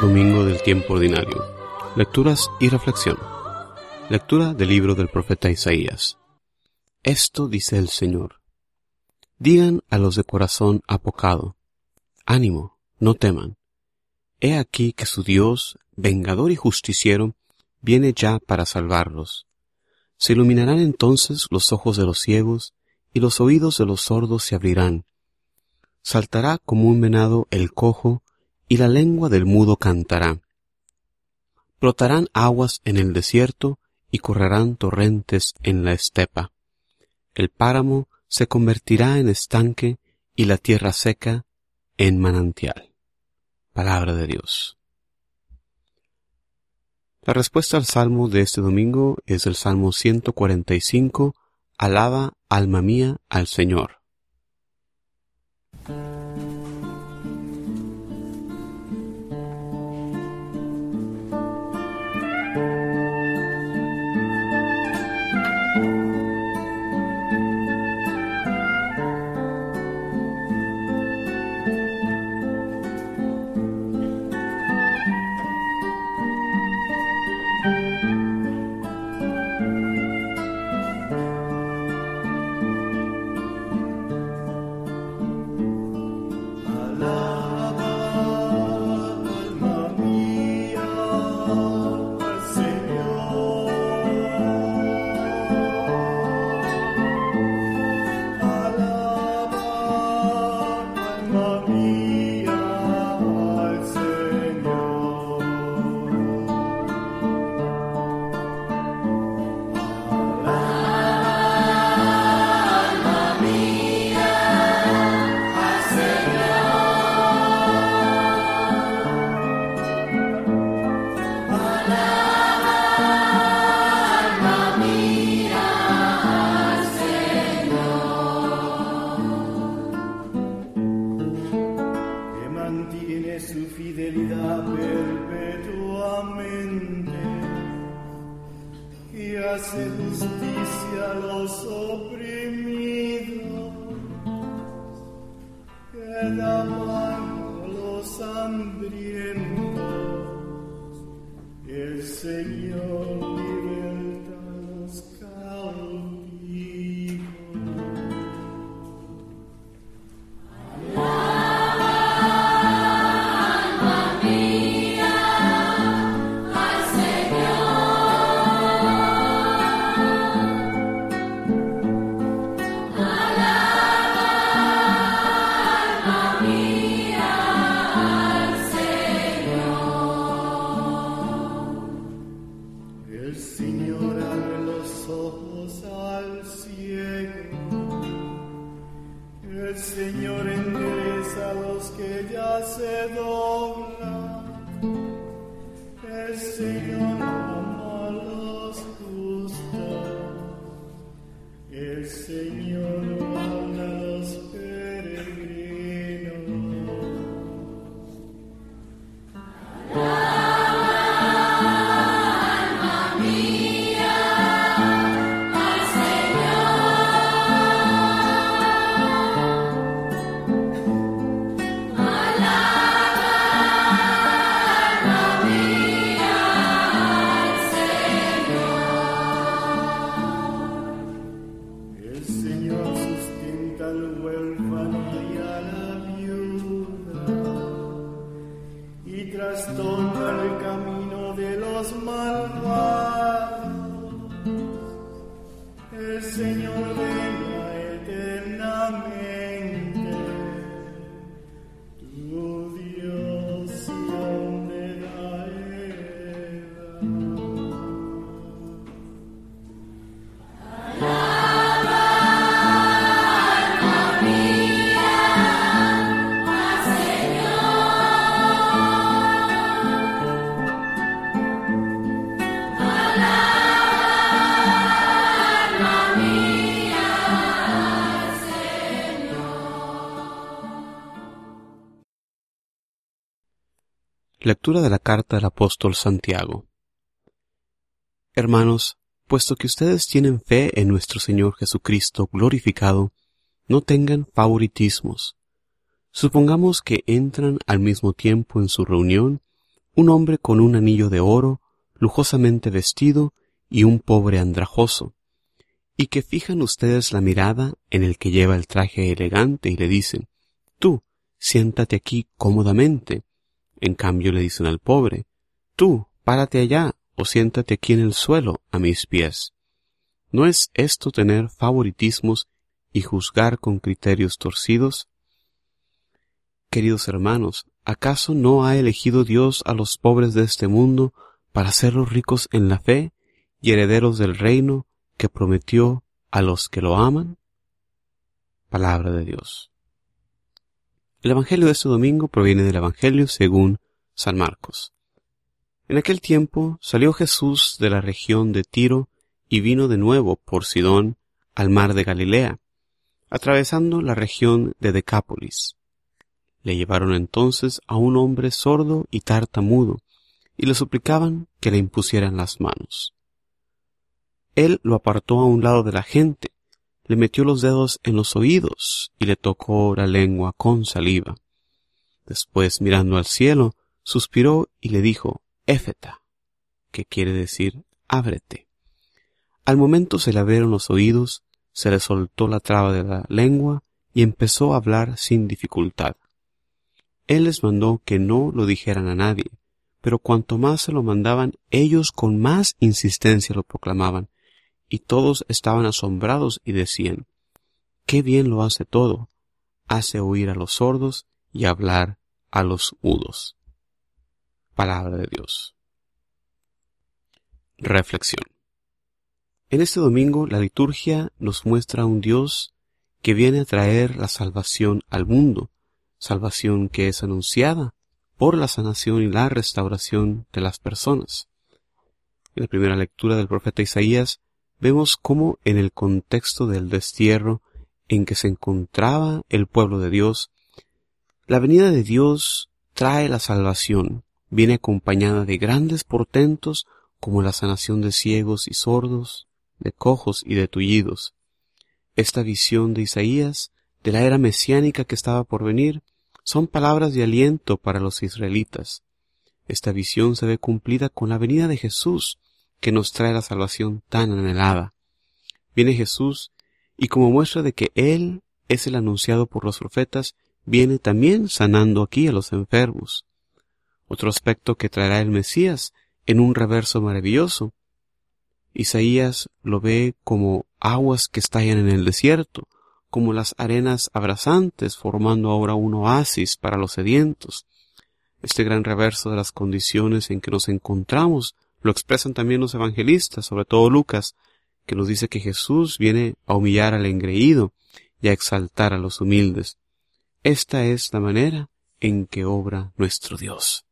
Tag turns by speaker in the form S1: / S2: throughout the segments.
S1: Domingo del tiempo ordinario. Lecturas y reflexión. Lectura del libro del profeta Isaías. Esto dice el Señor. Digan a los de corazón apocado, ánimo, no teman. He aquí que su Dios, vengador y justiciero, viene ya para salvarlos. Se iluminarán entonces los ojos de los ciegos, y los oídos de los sordos se abrirán. Saltará como un venado el cojo, y la lengua del mudo cantará. Brotarán aguas en el desierto, y correrán torrentes en la estepa. El páramo se convertirá en estanque, y la tierra seca en manantial. Palabra de Dios. La respuesta al salmo de este domingo es el Salmo 145, Alaba, alma mía, al Señor. love. hace justicia a los oprimidos, que da mano los hambrientos, el Señor. Señor torna el camino de los malvados. El Señor de Lectura de la carta del apóstol Santiago. Hermanos, puesto que ustedes tienen fe en nuestro Señor Jesucristo glorificado, no tengan favoritismos.
S2: Supongamos que entran al mismo tiempo en su reunión un hombre con un anillo de oro, lujosamente vestido, y un pobre andrajoso, y que fijan ustedes la mirada en el que lleva el traje elegante y le dicen, tú, siéntate aquí cómodamente. En cambio le dicen al pobre, tú, párate allá o siéntate aquí en el suelo a mis pies. ¿No es esto tener favoritismos y juzgar con criterios torcidos? Queridos hermanos, ¿acaso no ha elegido Dios a los pobres de este mundo para hacerlos ricos en la fe y herederos del reino que prometió a los que lo aman? Palabra de Dios. El Evangelio de este domingo proviene del Evangelio según San Marcos. En aquel tiempo salió Jesús de la región de Tiro y vino de nuevo por Sidón al mar de Galilea, atravesando la región de Decápolis. Le llevaron entonces a un hombre sordo y tartamudo, y le suplicaban que le impusieran las manos. Él lo apartó a un lado de la gente, le metió los dedos en los oídos y le tocó la lengua con saliva. Después, mirando al cielo, suspiró y le dijo, Éfeta, que quiere decir, ábrete. Al momento se le abrieron los oídos, se le soltó la traba de la lengua y empezó a hablar sin dificultad. Él les mandó que no lo dijeran a nadie, pero cuanto más se lo mandaban, ellos con más insistencia lo proclamaban, y todos estaban asombrados y decían, Qué bien lo hace todo, hace oír a los sordos y hablar a los mudos. Palabra de Dios. Reflexión. En este domingo la liturgia nos muestra a un Dios que viene a traer la salvación al mundo, salvación que es anunciada por la sanación y la restauración de las personas. En la primera lectura del profeta Isaías vemos cómo en el contexto del destierro en que se encontraba el pueblo de Dios, la venida de Dios trae la salvación, viene acompañada de grandes portentos como la sanación de ciegos y sordos, de cojos y de tullidos. Esta visión de Isaías, de la era mesiánica que estaba por venir, son palabras de aliento para los israelitas. Esta visión se ve cumplida con la venida de Jesús, que nos trae la salvación tan anhelada. Viene Jesús, y como muestra de que Él es el anunciado por los profetas, viene también sanando aquí a los enfermos. Otro aspecto que traerá el Mesías en un reverso maravilloso. Isaías lo ve como aguas que estallan en el desierto, como las arenas abrasantes formando ahora un oasis para los sedientos. Este gran reverso de las condiciones en que nos encontramos lo expresan también los evangelistas, sobre todo Lucas, que nos dice que Jesús viene a humillar al engreído y a exaltar a los humildes. Esta es la manera en que obra nuestro Dios.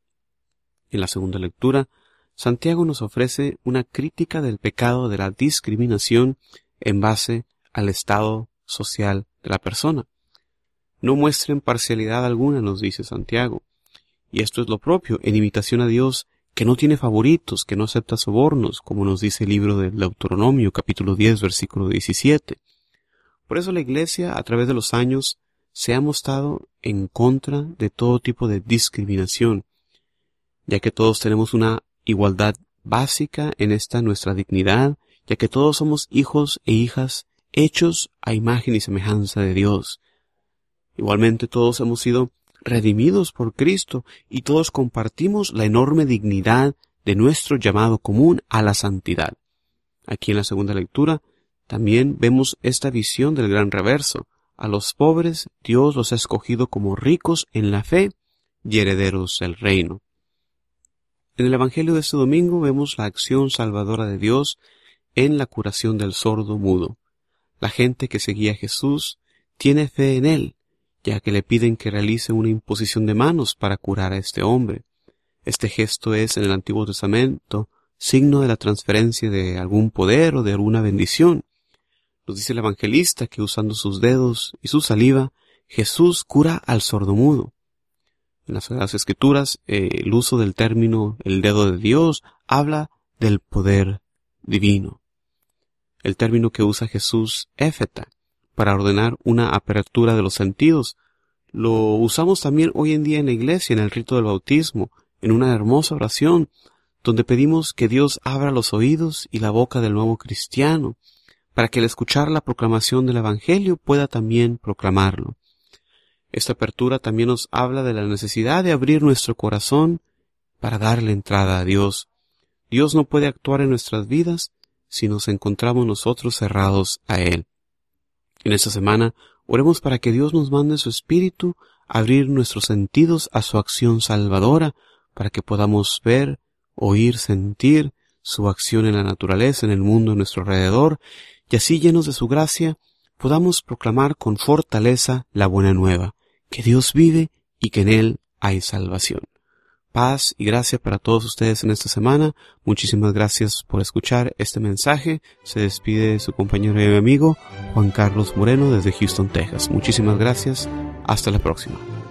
S2: En la segunda lectura, Santiago nos ofrece una crítica del pecado de la discriminación en base al estado social de la persona. No muestren parcialidad alguna, nos dice Santiago. Y esto es lo propio, en imitación a Dios, que no tiene favoritos, que no acepta sobornos, como nos dice el libro del Deuteronomio, capítulo 10, versículo 17. Por eso la Iglesia, a través de los años, se ha mostrado en contra de todo tipo de discriminación, ya que todos tenemos una igualdad básica en esta nuestra dignidad, ya que todos somos hijos e hijas hechos a imagen y semejanza de Dios. Igualmente todos hemos sido redimidos por Cristo y todos compartimos la enorme dignidad de nuestro llamado común a la santidad. Aquí en la segunda lectura también vemos esta visión del gran reverso. A los pobres Dios los ha escogido como ricos en la fe y herederos del reino. En el Evangelio de este domingo vemos la acción salvadora de Dios en la curación del sordo mudo. La gente que seguía a Jesús tiene fe en Él, ya que le piden que realice una imposición de manos para curar a este hombre. Este gesto es en el Antiguo Testamento signo de la transferencia de algún poder o de alguna bendición. Nos dice el evangelista que usando sus dedos y su saliva, Jesús cura al sordomudo. En las Sagradas Escrituras, el uso del término el dedo de Dios habla del poder divino el término que usa Jesús, éfeta, para ordenar una apertura de los sentidos, lo usamos también hoy en día en la iglesia, en el rito del bautismo, en una hermosa oración, donde pedimos que Dios abra los oídos y la boca del nuevo cristiano, para que al escuchar la proclamación del Evangelio pueda también proclamarlo. Esta apertura también nos habla de la necesidad de abrir nuestro corazón para darle entrada a Dios. Dios no puede actuar en nuestras vidas si nos encontramos nosotros cerrados a Él. En esta semana oremos para que Dios nos mande su Espíritu, abrir nuestros sentidos a su acción salvadora, para que podamos ver, oír, sentir su acción en la naturaleza, en el mundo a nuestro alrededor, y así llenos de su gracia, podamos proclamar con fortaleza la buena nueva, que Dios vive y que en Él hay salvación. Paz y gracia para todos ustedes en esta semana. Muchísimas gracias por escuchar este mensaje. Se despide su compañero y amigo Juan Carlos Moreno desde Houston, Texas. Muchísimas gracias. Hasta la próxima.